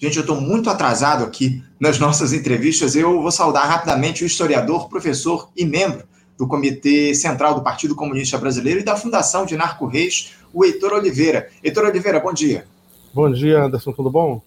Gente, eu estou muito atrasado aqui nas nossas entrevistas. Eu vou saudar rapidamente o historiador, professor e membro do Comitê Central do Partido Comunista Brasileiro e da Fundação de Narco Reis, o Heitor Oliveira. Heitor Oliveira, bom dia. Bom dia, Anderson, tudo bom?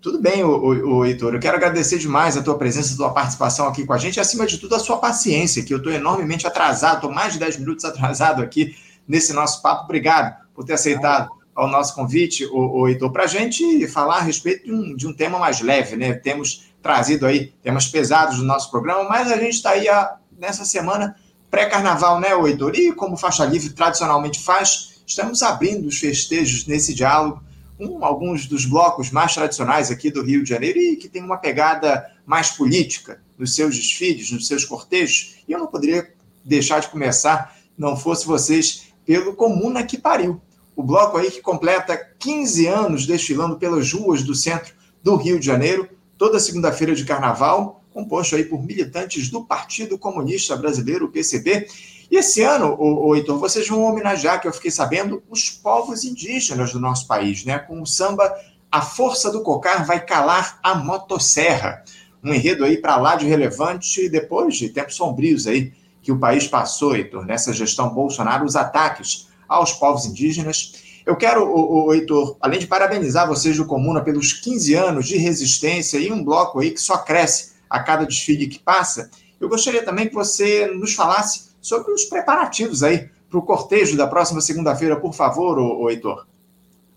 Tudo bem, o, o, o Heitor. Eu quero agradecer demais a tua presença, a tua participação aqui com a gente e, acima de tudo, a sua paciência, que eu estou enormemente atrasado, estou mais de 10 minutos atrasado aqui nesse nosso papo. Obrigado por ter aceitado ao nosso convite, o, o Heitor, para a gente falar a respeito de um, de um tema mais leve, né? Temos trazido aí temas pesados no nosso programa, mas a gente está aí a, nessa semana pré-carnaval, né, Heitor? E como Faixa Livre tradicionalmente faz, estamos abrindo os festejos nesse diálogo com alguns dos blocos mais tradicionais aqui do Rio de Janeiro e que tem uma pegada mais política nos seus desfiles, nos seus cortejos. E eu não poderia deixar de começar, não fosse vocês, pelo Comuna que Pariu o bloco aí que completa 15 anos desfilando pelas ruas do centro do Rio de Janeiro, toda segunda-feira de carnaval, composto aí por militantes do Partido Comunista Brasileiro, o PCB. E esse ano, o, o Heitor, vocês vão homenagear, que eu fiquei sabendo, os povos indígenas do nosso país, né? Com o samba A Força do Cocar vai calar a motosserra. Um enredo aí para lá de relevante depois de tempos sombrios aí que o país passou, Heitor, nessa gestão Bolsonaro, os ataques aos povos indígenas. Eu quero, o, o Heitor, além de parabenizar vocês do Comuna pelos 15 anos de resistência e um bloco aí que só cresce a cada desfile que passa, eu gostaria também que você nos falasse sobre os preparativos aí para o cortejo da próxima segunda-feira, por favor, o, o Heitor.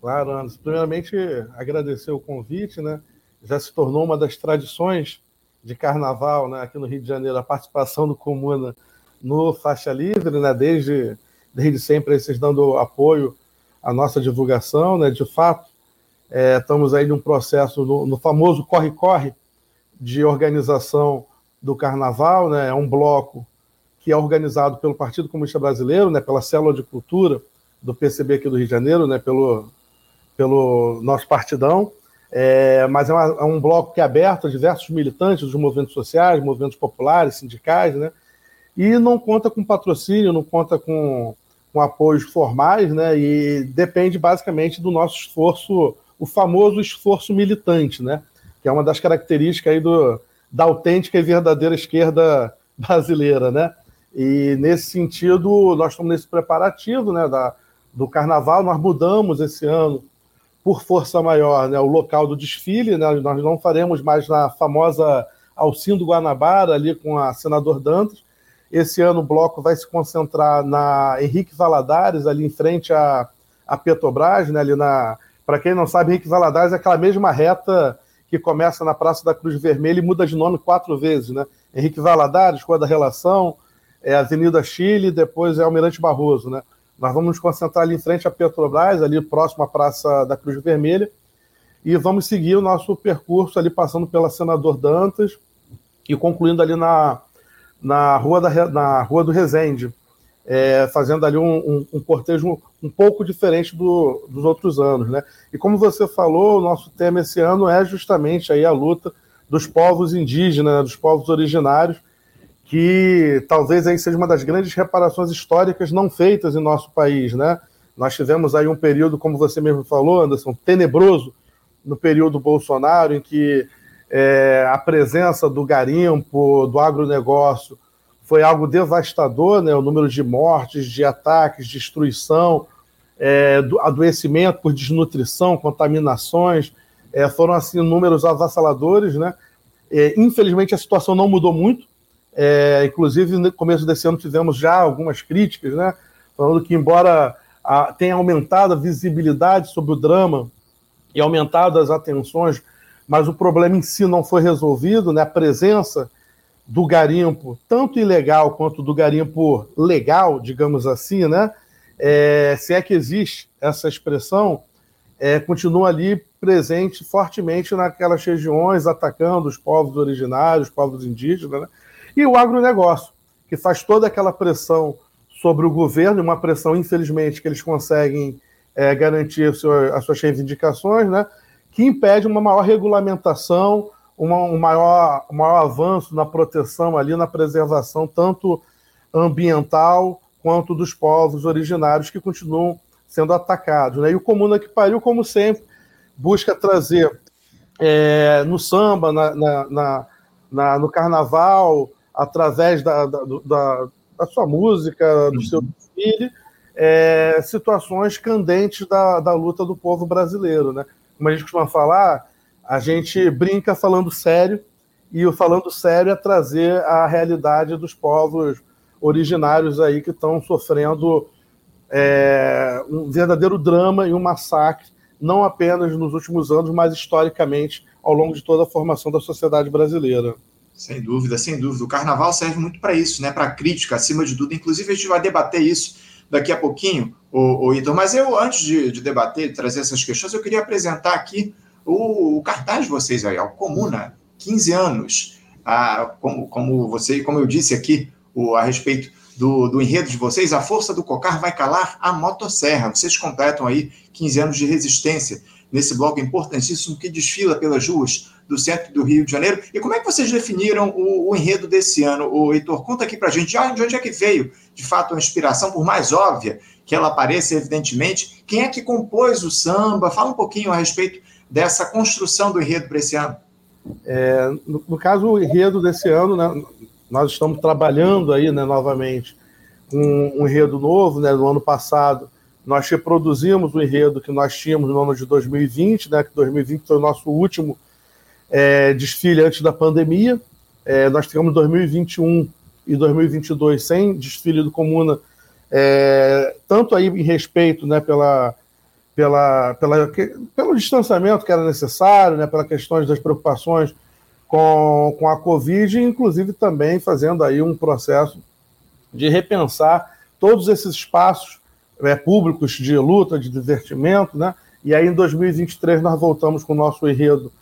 Claro, Anderson. Primeiramente, agradecer o convite, né? Já se tornou uma das tradições de carnaval, né, aqui no Rio de Janeiro, a participação do Comuna no Faixa Livre, né, desde desde sempre vocês dando apoio à nossa divulgação, né? De fato, é, estamos aí num processo no, no famoso corre-corre de organização do Carnaval, né? É um bloco que é organizado pelo Partido Comunista Brasileiro, né? Pela célula de cultura do PCB aqui do Rio de Janeiro, né? Pelo pelo nosso partidão. É, mas é, uma, é, um bloco que é aberto a diversos militantes dos movimentos sociais, movimentos populares, sindicais, né? E não conta com patrocínio, não conta com com apoios formais, né? E depende basicamente do nosso esforço, o famoso esforço militante, né? Que é uma das características aí do, da autêntica e verdadeira esquerda brasileira, né? E nesse sentido, nós estamos nesse preparativo, né? Da, do carnaval, nós mudamos esse ano por força maior, né, o local do desfile, né, nós não faremos mais na famosa Alcindo Guanabara, ali com a senador Dantas, esse ano o bloco vai se concentrar na Henrique Valadares, ali em frente à, à Petrobras, né, ali na. Para quem não sabe, Henrique Valadares é aquela mesma reta que começa na Praça da Cruz Vermelha e muda de nome quatro vezes, né? Henrique Valadares, Rua da Relação, é Avenida Chile, depois é Almirante Barroso, né? Nós vamos nos concentrar ali em frente à Petrobras, ali próximo à Praça da Cruz Vermelha, e vamos seguir o nosso percurso ali passando pela Senador Dantas e concluindo ali na na Rua, da, na rua do Resende, é, fazendo ali um, um, um, cortejo um pouco diferente do, dos outros anos. Né? E como você falou, o nosso tema esse ano é justamente aí a luta dos povos indígenas, né, dos povos originários, que talvez aí seja uma das grandes reparações históricas não feitas em nosso país. Né? Nós tivemos aí um período, como você mesmo falou, Anderson, tenebroso no período Bolsonaro, em que é, a presença do garimpo, do agronegócio, foi algo devastador, né? o número de mortes, de ataques, destruição, é, do adoecimento por desnutrição, contaminações, é, foram assim números avassaladores. Né? É, infelizmente a situação não mudou muito, é, inclusive no começo desse ano tivemos já algumas críticas, né? falando que embora a, tenha aumentado a visibilidade sobre o drama e aumentado as atenções mas o problema em si não foi resolvido, né? A presença do garimpo, tanto ilegal quanto do garimpo legal, digamos assim, né? É, se é que existe essa expressão, é, continua ali presente fortemente naquelas regiões, atacando os povos originários, os povos indígenas, né? e o agronegócio, que faz toda aquela pressão sobre o governo, uma pressão, infelizmente, que eles conseguem é, garantir as suas reivindicações, né? Que impede uma maior regulamentação, uma, um, maior, um maior avanço na proteção ali, na preservação, tanto ambiental quanto dos povos originários que continuam sendo atacados. Né? E o Comuna que Pariu, como sempre, busca trazer é, no samba, na, na, na, no carnaval, através da, da, da, da sua música, do uhum. seu desfile, é, situações candentes da, da luta do povo brasileiro. Né? Como a gente costuma falar, a gente brinca falando sério, e o falando sério é trazer a realidade dos povos originários aí que estão sofrendo é, um verdadeiro drama e um massacre, não apenas nos últimos anos, mas historicamente ao longo de toda a formação da sociedade brasileira. Sem dúvida, sem dúvida. O carnaval serve muito para isso, né? Para crítica, acima de tudo. Inclusive, a gente vai debater isso daqui a pouquinho, o, o. Mas eu, antes de, de debater, de trazer essas questões, eu queria apresentar aqui o, o cartaz de vocês aí, ó, Comuna, 15 anos. Ah, como, como, você, como eu disse aqui o, a respeito do, do enredo de vocês, a força do cocar vai calar a motosserra. Vocês completam aí 15 anos de resistência nesse bloco importantíssimo que desfila pelas ruas do centro do Rio de Janeiro. E como é que vocês definiram o, o enredo desse ano? O Heitor, conta aqui para a gente de onde é que veio, de fato, a inspiração, por mais óbvia que ela pareça, evidentemente. Quem é que compôs o samba? Fala um pouquinho a respeito dessa construção do enredo para esse ano. É, no, no, caso, o enredo desse ano, né, nós estamos trabalhando aí né, novamente com um enredo novo, né, no ano passado nós reproduzimos o enredo que nós tínhamos no ano de 2020, né, que 2020 foi o nosso último é, desfile antes da pandemia. É, nós tivemos 2021 e 2022 sem desfile do Comuna, é, tanto aí em respeito né, pela, pela, pela, pelo distanciamento que era necessário, né, pelas questões das preocupações com, com a Covid, inclusive também fazendo aí um processo de repensar todos esses espaços é, públicos de luta, de divertimento, né? E aí em 2023 nós voltamos com o nosso enredo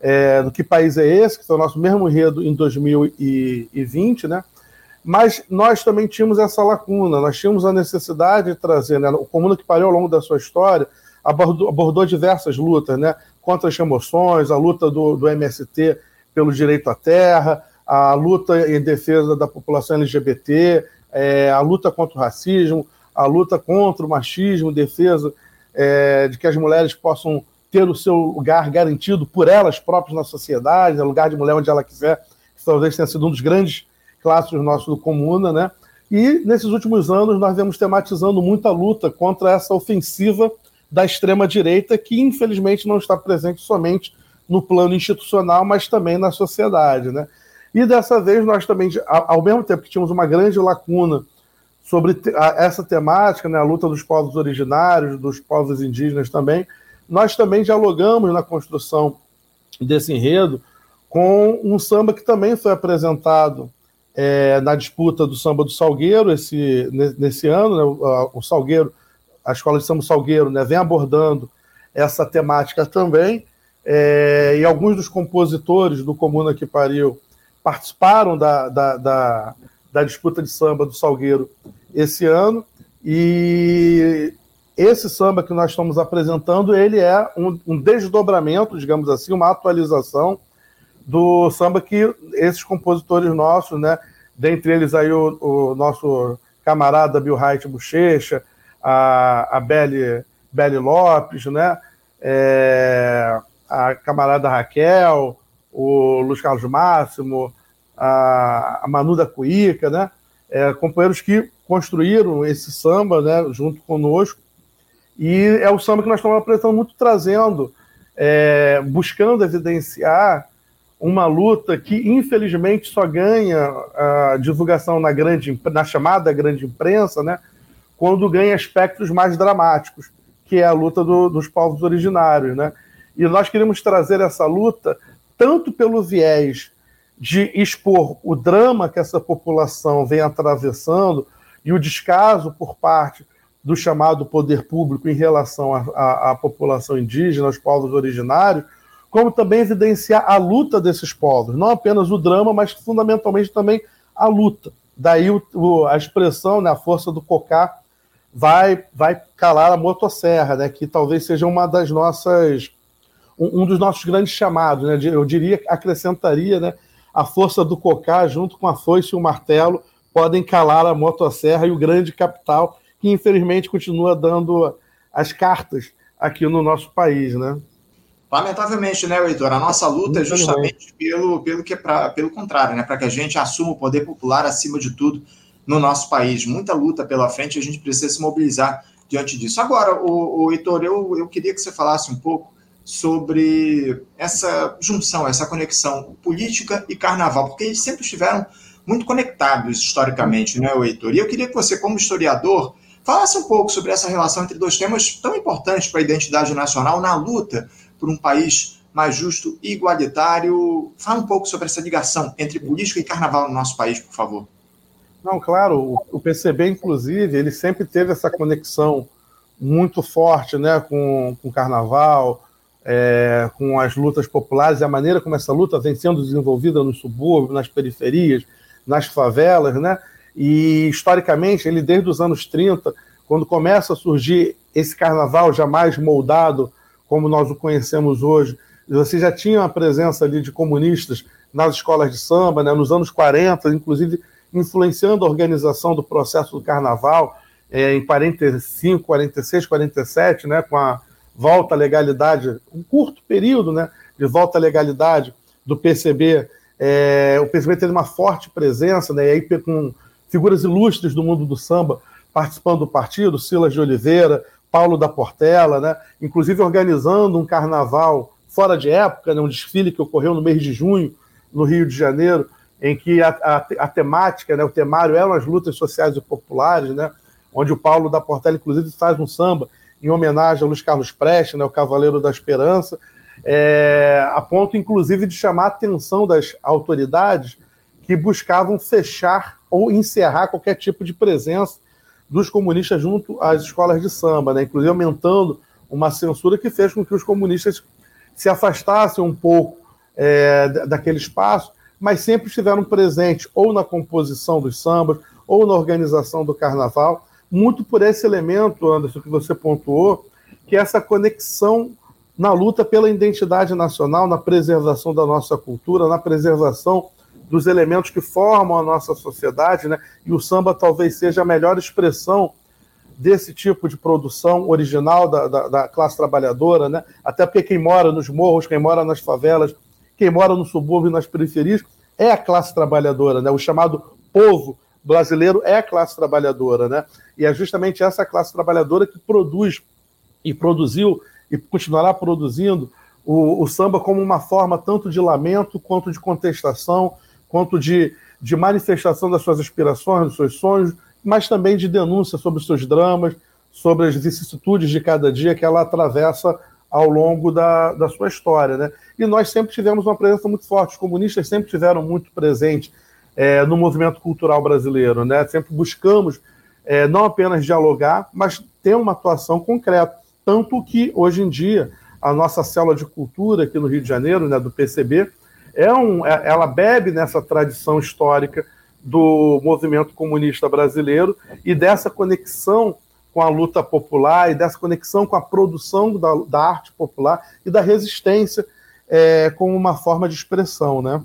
é, do Que País é Esse, que foi o nosso mesmo enredo em 2020, né? Mas nós também tínhamos essa lacuna, nós tínhamos a necessidade de trazer, né? O Comuna que Pariu, ao longo da sua história, abordou, abordou diversas lutas, né? Contra as emoções, a luta do, do MST pelo direito à terra, a luta em defesa da população LGBT, é, a luta contra o racismo, a luta contra o machismo, defesa é, de que as mulheres possam ter o seu lugar garantido por elas próprias na sociedade, no lugar de mulher onde ela quiser, que talvez tenha sido um dos grandes clássicos nossos do Comuna, né? E nesses últimos anos nós vemos tematizando muita luta contra essa ofensiva da extrema-direita, que infelizmente não está presente somente no plano institucional, mas também na sociedade, né? E dessa vez nós também, ao mesmo tempo que tínhamos uma grande lacuna sobre essa temática, né, a luta dos povos originários, dos povos indígenas também. Nós também dialogamos na construção desse enredo com um samba que também foi apresentado é, na disputa do samba do Salgueiro esse, nesse ano. Né, o, Salgueiro, a Escola de Samba Salgueiro, né, vem abordando essa temática também. É, e alguns dos compositores do Comuna que Pariu participaram da, da, da, da disputa de samba do Salgueiro esse ano. E esse samba que nós estamos apresentando, ele é um, um, desdobramento, digamos assim, uma atualização do samba que esses compositores nossos, né, dentre eles aí o, o nosso camarada Bill Haidt Bochecha, a, a Belle, Belle Lopes, né, é, a camarada Raquel, o Luiz Carlos Máximo, a, a Manu da Cuíca, né, é, companheiros que construíram esse samba né, junto conosco. E é o samba que nós estamos apresentando muito, trazendo, é, buscando evidenciar uma luta que, infelizmente, só ganha a divulgação na, grande, na chamada grande imprensa, né, quando ganha aspectos mais dramáticos, que é a luta do, dos povos originários. Né? E nós queremos trazer essa luta tanto pelo viés de expor o drama que essa população vem atravessando e o descaso por parte do chamado poder público em relação à população indígena, aos povos originários, como também evidenciar a luta desses povos, não apenas o drama, mas fundamentalmente também a luta. Daí o, o, a expressão, né, a força do cocá vai, vai calar a motosserra, né, que talvez seja uma das nossas um, um dos nossos grandes chamados, né, eu diria, acrescentaria, né, a força do cocá, junto com a foice e o martelo, podem calar a motosserra e o grande capital, que infelizmente continua dando as cartas aqui no nosso país, né? Lamentavelmente, né, Heitor? A nossa luta é justamente pelo, pelo, que é pra, pelo contrário, né? Para que a gente assuma o poder popular acima de tudo no nosso país. Muita luta pela frente, a gente precisa se mobilizar diante disso. Agora, o, o Heitor, eu, eu queria que você falasse um pouco sobre essa junção, essa conexão política e carnaval, porque eles sempre estiveram muito conectados historicamente, né, Heitor? E eu queria que você, como historiador, falasse um pouco sobre essa relação entre dois temas tão importantes para a identidade nacional na luta por um país mais justo e igualitário. Fala um pouco sobre essa ligação entre política e carnaval no nosso país, por favor. Não, claro, o PCB, inclusive, ele sempre teve essa conexão muito forte né, com, com o carnaval, é, com as lutas populares e a maneira como essa luta vem sendo desenvolvida nos subúrbios, nas periferias, nas favelas, né? E historicamente, ele desde os anos 30, quando começa a surgir esse carnaval jamais moldado como nós o conhecemos hoje, você já tinha uma presença ali de comunistas nas escolas de samba, né, nos anos 40, inclusive influenciando a organização do processo do carnaval é, em 45, 46, 47, né, com a volta à legalidade, um curto período né, de volta à legalidade do PCB. É, o PCB teve uma forte presença, né, e aí com figuras ilustres do mundo do samba participando do partido, Silas de Oliveira, Paulo da Portela, né, inclusive organizando um carnaval fora de época, né, um desfile que ocorreu no mês de junho, no Rio de Janeiro, em que a, a, a temática, né, o temário eram as lutas sociais e populares, né, onde o Paulo da Portela, inclusive, faz um samba em homenagem a Luiz Carlos Prestes, né, o Cavaleiro da Esperança, é, a ponto, inclusive, de chamar a atenção das autoridades que buscavam fechar ou encerrar qualquer tipo de presença dos comunistas junto às escolas de samba, né, inclusive aumentando uma censura que fez com que os comunistas se afastassem um pouco é, daquele espaço mas sempre estiveram presentes ou na composição dos sambas ou na organização do carnaval, muito por esse elemento, Anderson, que você pontuou, que é essa conexão na luta pela identidade nacional, na preservação da nossa cultura, na preservação dos elementos que formam a nossa sociedade, né? E o samba talvez seja a melhor expressão desse tipo de produção original da, da, da classe trabalhadora, né? Até porque quem mora nos morros, quem mora nas favelas, quem mora no subúrbio nas periferias é a classe trabalhadora, né? O chamado povo brasileiro é a classe trabalhadora, né? E é justamente essa classe trabalhadora que produz e produziu e continuará produzindo o, o samba como uma forma tanto de lamento quanto de contestação, quanto de, de manifestação das suas aspirações, dos seus sonhos, mas também de denúncia sobre os seus dramas, sobre as vicissitudes de cada dia que ela atravessa ao longo da, da sua história. Né? E nós sempre tivemos uma presença muito forte, os comunistas sempre tiveram muito presente é, no movimento cultural brasileiro. Né? Sempre buscamos é, não apenas dialogar, mas ter uma atuação concreta. Tanto que, hoje em dia, a nossa célula de cultura aqui no Rio de Janeiro, né, do PCB, é um, é, ela bebe nessa tradição histórica do movimento comunista brasileiro e dessa conexão com a luta popular e dessa conexão com a produção da, da arte popular e da resistência é, como uma forma de expressão, né?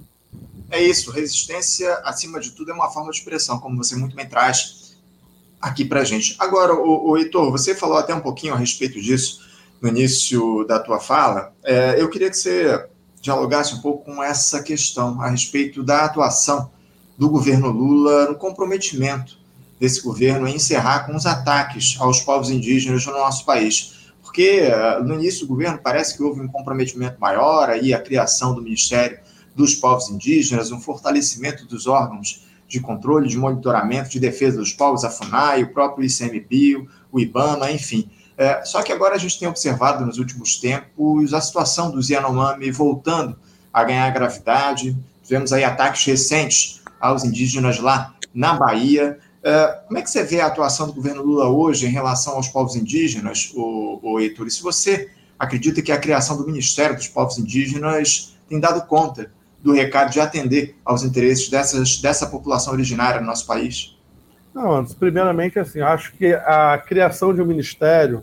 É isso, resistência, acima de tudo, é uma forma de expressão, como você muito bem traz aqui para gente. Agora, o, o Heitor, você falou até um pouquinho a respeito disso no início da tua fala. É, eu queria que você dialogasse um pouco com essa questão a respeito da atuação do governo Lula no comprometimento desse governo em encerrar com os ataques aos povos indígenas no nosso país. Porque eh, no início do governo parece que houve um comprometimento maior, aí a criação do Ministério dos Povos Indígenas, um fortalecimento dos órgãos de controle, de monitoramento, de defesa dos povos, a FUNAI, o próprio ICMBio, o IBAMA, enfim. É, só que agora a gente tem observado nos últimos tempos a situação dos Yanomami voltando a ganhar gravidade. Tivemos aí ataques recentes aos indígenas lá na Bahia. É, como é que você vê a atuação do governo Lula hoje em relação aos povos indígenas, o, o Heitor? E se você acredita que a criação do Ministério dos Povos Indígenas tem dado conta do recado de atender aos interesses dessas, dessa população originária no nosso país? Não, primeiramente, assim, acho que a criação de um ministério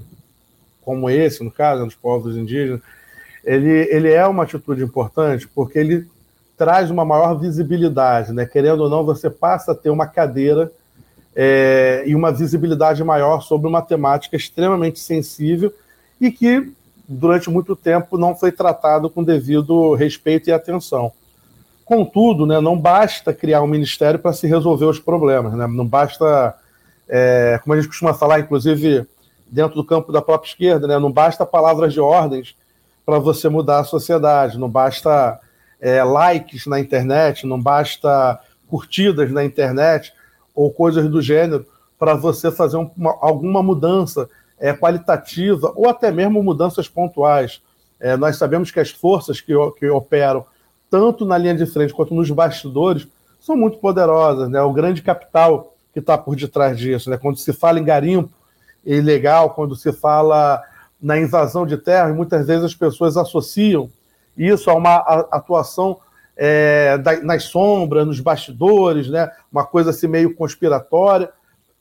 como esse, no caso, dos povos indígenas, ele, ele é uma atitude importante porque ele traz uma maior visibilidade, né? Querendo ou não, você passa a ter uma cadeira é, e uma visibilidade maior sobre uma temática extremamente sensível e que durante muito tempo não foi tratado com devido respeito e atenção. Contudo, né, não basta criar um ministério para se resolver os problemas, né? não basta, é, como a gente costuma falar, inclusive dentro do campo da própria esquerda, né, não basta palavras de ordens para você mudar a sociedade, não basta é, likes na internet, não basta curtidas na internet ou coisas do gênero para você fazer uma, alguma mudança é, qualitativa ou até mesmo mudanças pontuais. É, nós sabemos que as forças que, que operam tanto na linha de frente quanto nos bastidores são muito poderosas. Né? O grande capital que está por detrás disso. Né? Quando se fala em garimpo ilegal, quando se fala na invasão de terras, muitas vezes as pessoas associam isso a uma atuação é, nas sombras, nos bastidores, né? uma coisa assim meio conspiratória.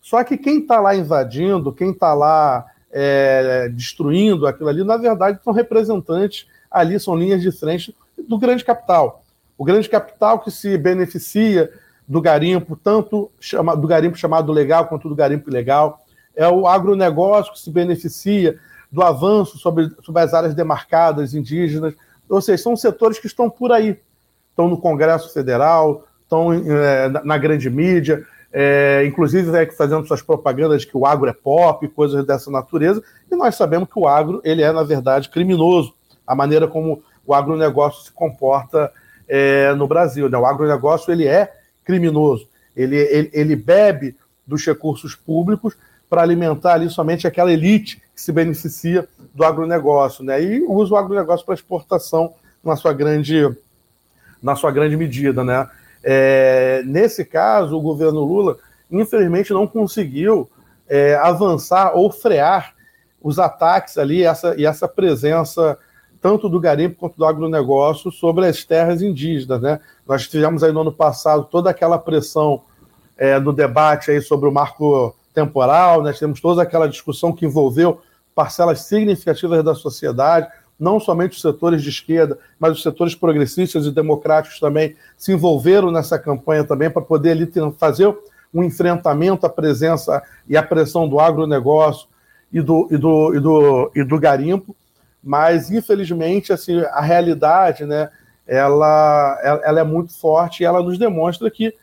Só que quem está lá invadindo, quem está lá é, destruindo aquilo ali, na verdade são representantes ali, são linhas de frente do grande capital. O grande capital que se beneficia do garimpo, tanto chama, do garimpo chamado legal quanto do garimpo ilegal. É o agronegócio que se beneficia do avanço sobre, sobre as áreas demarcadas indígenas. Ou seja, são setores que estão por aí. Estão no Congresso Federal, estão é, na, na grande mídia, é, inclusive é, fazendo suas propagandas de que o agro é pop, coisas dessa natureza, e nós sabemos que o agro ele é, na verdade, criminoso. A maneira como o agronegócio se comporta é, no Brasil. Né? O agronegócio ele é criminoso, ele, ele, ele bebe dos recursos públicos para alimentar ali somente aquela elite que se beneficia do agronegócio, né? E usa o agronegócio para exportação na sua grande, na sua grande medida, né? É, nesse caso, o governo Lula, infelizmente, não conseguiu é, avançar ou frear os ataques ali essa, e essa presença tanto do garimpo quanto do agronegócio sobre as terras indígenas. Né? Nós tivemos aí no ano passado toda aquela pressão é, no debate aí sobre o marco temporal, nós né? temos toda aquela discussão que envolveu parcelas significativas da sociedade, não somente os setores de esquerda, mas os setores progressistas e democráticos também se envolveram nessa campanha também para poder ali fazer um enfrentamento à presença e à pressão do agronegócio e do, e do, e do, e do garimpo, mas infelizmente assim, a realidade né, ela, ela é muito forte e ela nos demonstra que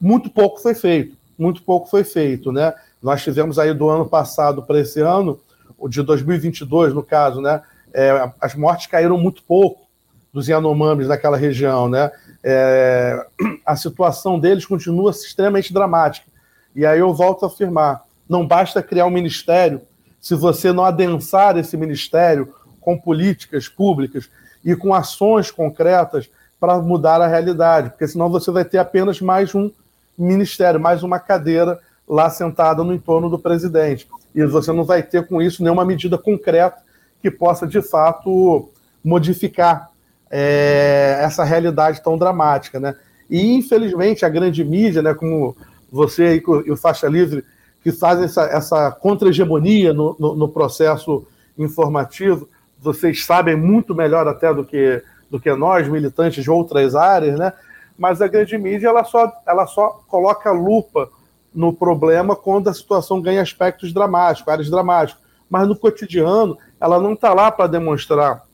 muito pouco foi feito, muito pouco foi feito. Né? Nós tivemos aí do ano passado para esse ano, de 2022 no caso, né, é, as mortes caíram muito pouco dos Yanomamis naquela região, né? É, a situação deles continua extremamente dramática. E aí eu volto a afirmar: não basta criar um ministério se você não adensar esse ministério com políticas públicas e com ações concretas para mudar a realidade, porque senão você vai ter apenas mais um ministério, mais uma cadeira lá sentada no entorno do presidente. E você não vai ter com isso nenhuma medida concreta que possa, de fato, modificar é, essa realidade tão dramática. Né? E, infelizmente, a grande mídia, né, como você e o Faixa Livre, que fazem essa, essa contra-hegemonia no, no, no, processo informativo, vocês sabem muito melhor até do que, do que nós, militantes de outras áreas, né? mas a grande mídia ela só, ela só coloca lupa no problema quando a situação ganha aspectos dramáticos, áreas dramáticas. Mas no cotidiano, ela não está lá para demonstrar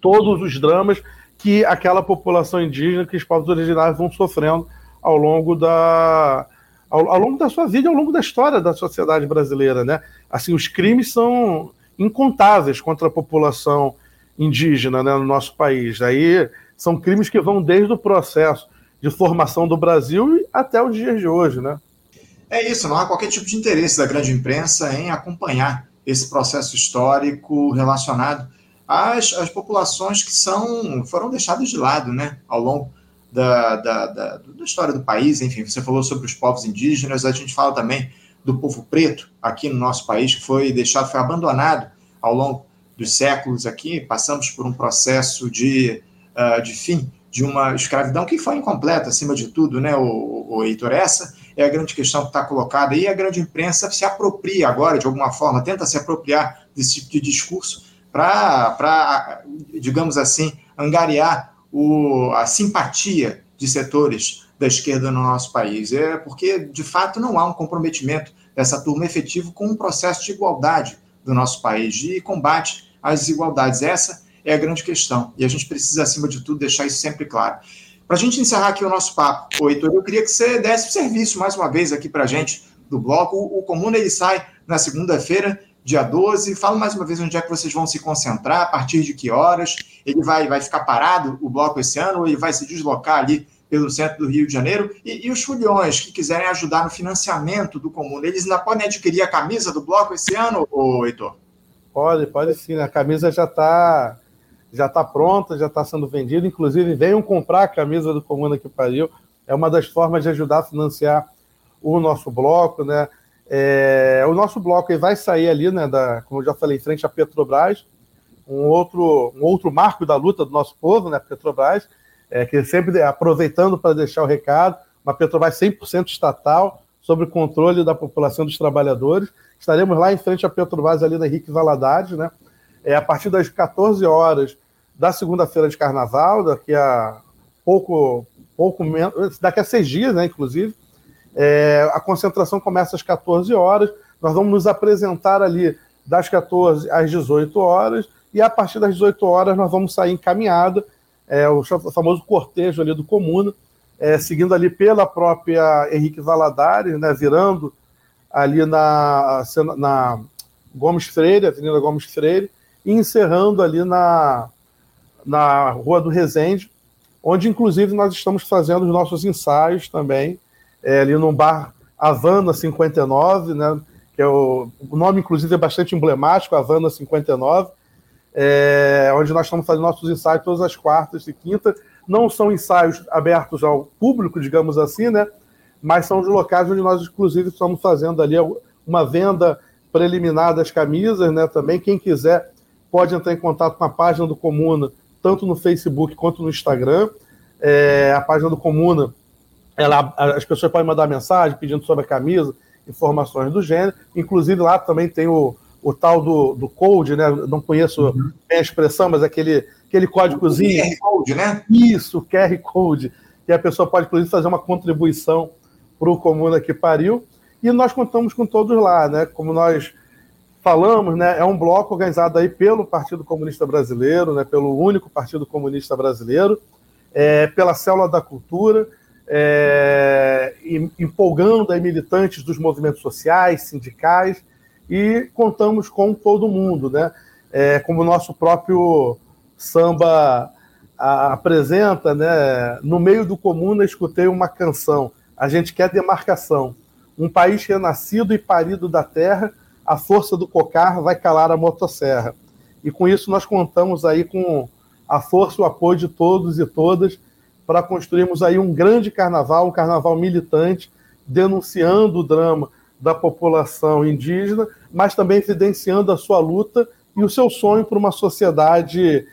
todos os dramas que aquela população indígena, que os povos originários vão sofrendo ao longo da ao, ao, longo da sua vida, ao longo da história da sociedade brasileira, né? Assim, os crimes são incontáveis contra a população indígena né, no nosso país. Aí são crimes que vão desde o processo de formação do Brasil até os dias de hoje, né? É isso, não há qualquer tipo de interesse da grande imprensa em acompanhar esse processo histórico relacionado às, às populações que são foram deixadas de lado né, ao longo da, da, da, da história do país. Enfim, você falou sobre os povos indígenas, a gente fala também do povo preto aqui no nosso país, que foi deixado, foi abandonado ao longo dos séculos aqui. Passamos por um processo de, uh, de fim de uma escravidão que foi incompleta, acima de tudo, né, o, o Heitor? Essa é a grande questão que está colocada e a grande imprensa se apropria agora, de alguma forma, tenta se apropriar desse tipo de discurso para, digamos assim, angariar o, a simpatia de setores da esquerda no nosso país. É porque, de fato, não há um comprometimento dessa turma efetivo com um processo de igualdade do nosso país, de combate as desigualdades. Essa é a grande questão. E a gente precisa, acima de tudo, deixar isso sempre claro. Para a gente encerrar aqui o nosso papo, Heitor, eu queria que você desse serviço mais uma vez aqui para a gente do bloco. O Comuna ele sai na segunda-feira, dia 12. Fala mais uma vez onde é que vocês vão se concentrar, a partir de que horas. Ele vai, vai ficar parado, o bloco, esse ano, ou ele vai se deslocar ali pelo centro do Rio de Janeiro. E, e os foliões que quiserem ajudar no financiamento do Comuna, eles ainda podem adquirir a camisa do bloco esse ano, ô, Heitor? Pode, pode sim. A camisa já está já está pronta, já está sendo vendida. Inclusive, venham comprar a camisa do Comuna que Pariu. É uma das formas de ajudar a financiar o nosso bloco, né? É, o nosso bloco vai sair ali, né, da, como eu já falei, em frente à Petrobras, um outro, um outro marco da luta do nosso povo, né, Petrobras, é, que sempre aproveitando para deixar o recado, uma Petrobras 100% estatal, sob o controle da população dos trabalhadores. Estaremos lá em frente à Petrobras, ali na Henrique Valadares, né, é, a partir das 14 horas da segunda-feira de carnaval, daqui a pouco, pouco menos, daqui a seis dias, né, inclusive. É, a concentração começa às 14 horas. Nós vamos nos apresentar ali das 14 às 18 horas, e a partir das 18 horas nós vamos sair em caminhada, é, o famoso cortejo ali do Comuna, é, seguindo ali pela própria Henrique Valadares, né, virando ali na, na Gomes Freire, Avenida Gomes Freire, e encerrando ali na, na Rua do Resende, onde inclusive nós estamos fazendo os nossos ensaios também, é, ali no bar Havana 59, né, que é o, o nome inclusive é bastante emblemático, Havana 59, é, onde nós estamos fazendo nossos ensaios todas as quartas e quintas. Não são ensaios abertos ao público, digamos assim, né? Mas são os locais onde nós, inclusive, estamos fazendo ali uma venda preliminar das camisas, né? Também quem quiser pode entrar em contato com a página do Comuna, tanto no Facebook quanto no Instagram. É, a página do Comuna, ela, as pessoas podem mandar mensagem pedindo sobre a camisa, informações do gênero. Inclusive lá também tem o, o tal do, do code, né? Não conheço uhum. bem a expressão, mas aquele, aquele códigozinho. QR Code, né? Isso, QR Code. Que a pessoa pode, inclusive, fazer uma contribuição para o Comuna que pariu. E nós contamos com todos lá, né? Como nós falamos, né, é um bloco organizado aí pelo Partido Comunista Brasileiro, né, pelo único Partido Comunista Brasileiro, é, pela Célula da Cultura, é, empolgando aí militantes dos movimentos sociais, sindicais, e contamos com todo mundo, né? É, como o nosso próprio samba a, apresenta, né? No meio do comuna escutei uma canção. A gente quer demarcação. Um país renascido e parido da terra a força do cocar vai calar a motosserra. E com isso nós contamos aí com a força, o apoio de todos e todas para construirmos aí um grande carnaval, um carnaval militante, denunciando o drama da população indígena, mas também evidenciando a sua luta e o seu sonho para uma sociedade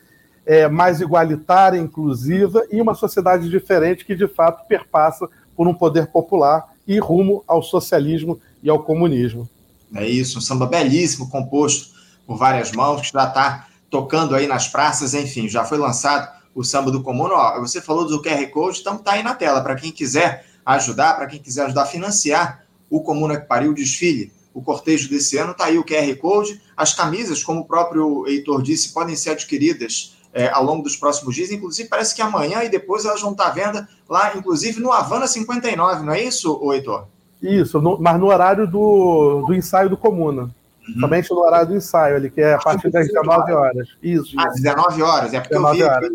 é, mais igualitária, inclusiva e uma sociedade diferente que de fato perpassa por um poder popular e rumo ao socialismo e ao comunismo. É isso, um samba belíssimo, composto por várias mãos, que já está tocando aí nas praças, enfim, já foi lançado o samba do comum. Ó, você falou do QR Code, então tá aí na tela, para quem quiser ajudar, para quem quiser ajudar a financiar o Comuna que pariu o desfile, o cortejo desse ano, tá aí o QR Code. As camisas, como o próprio Heitor disse, podem ser adquiridas é, ao longo dos próximos dias. Inclusive, parece que amanhã e depois elas vão estar à venda lá, inclusive no Havana 59, não é isso, Heitor? Isso, no, mas no horário do, do ensaio do Comuna. Uhum. Somente no horário do ensaio ali, que é a partir das 19 horas. Isso. Ah, 19 horas. É porque, eu vi, horas.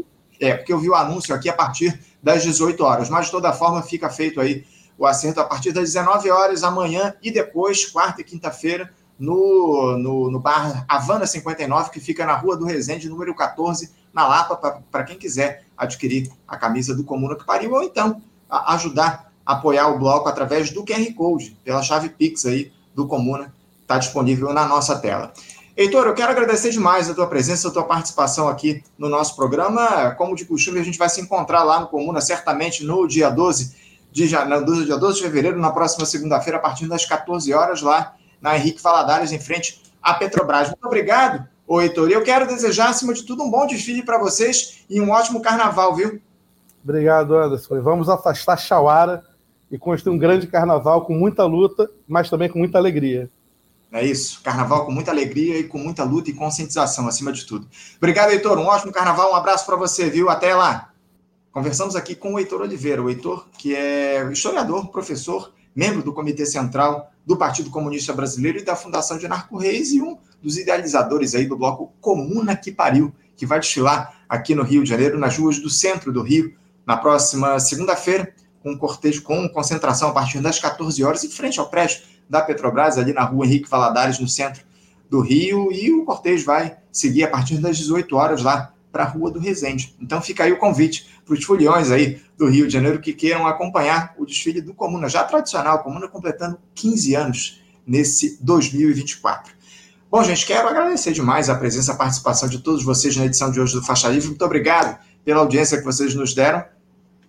É porque eu vi o anúncio aqui a partir das 18 horas. Mas, de toda forma, fica feito aí o acerto a partir das 19 horas amanhã e depois, quarta e quinta-feira, no, no, no, bar Havana 59, que fica na Rua do Resende, número 14, na Lapa, para quem quiser adquirir a camisa do Comuna que pariu, ou então a, ajudar apoiar o bloco através do QR Code, pela chave Pix aí do Comuna, está disponível na nossa tela. Heitor, eu quero agradecer demais a tua presença, a tua participação aqui no nosso programa. Como de costume, a gente vai se encontrar lá no Comuna, certamente no dia 12 de, no dia 12 de fevereiro, na próxima segunda-feira, a partir das 14 horas, lá na Henrique Valadares, em frente à Petrobras. Muito obrigado, Heitor. E eu quero desejar, acima de tudo, um bom desfile para vocês e um ótimo carnaval, viu? Obrigado, Anderson. Vamos afastar Chauara e construir um grande carnaval com muita luta, mas também com muita alegria. É isso. Carnaval com muita alegria e com muita luta e conscientização, acima de tudo. Obrigado, Heitor. Um ótimo carnaval. Um abraço para você, viu? Até lá. Conversamos aqui com o Heitor Oliveira. O Heitor, que é historiador, professor, membro do Comitê Central do Partido Comunista Brasileiro e da Fundação de Narco Reis e um dos idealizadores aí do bloco Comuna que Pariu, que vai desfilar aqui no Rio de Janeiro, nas ruas do centro do Rio, na próxima segunda-feira, com um cortejo com concentração a partir das 14 horas, em frente ao prédio da Petrobras, ali na rua Henrique Valadares, no centro do Rio, e o cortejo vai seguir a partir das 18 horas lá para a Rua do Resende. Então fica aí o convite para os foliões aí do Rio de Janeiro que queiram acompanhar o desfile do Comuna, já tradicional, Comuna completando 15 anos nesse 2024. Bom, gente, quero agradecer demais a presença, a participação de todos vocês na edição de hoje do Faixa Livre. Muito obrigado pela audiência que vocês nos deram.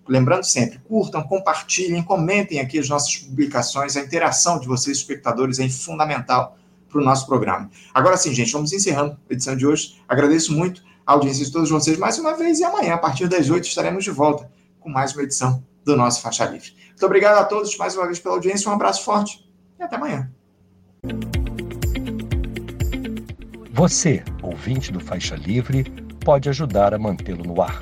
Lembrando sempre, curtam, compartilhem, comentem aqui as nossas publicações. A interação de vocês, espectadores, é fundamental para o nosso programa. Agora sim, gente, vamos encerrando a edição de hoje. Agradeço muito a audiência de todos vocês mais uma vez e amanhã, a partir das 8, estaremos de volta com mais uma edição do nosso Faixa Livre. Muito obrigado a todos mais uma vez pela audiência, um abraço forte e até amanhã. Você, ouvinte do Faixa Livre, pode ajudar a mantê-lo no ar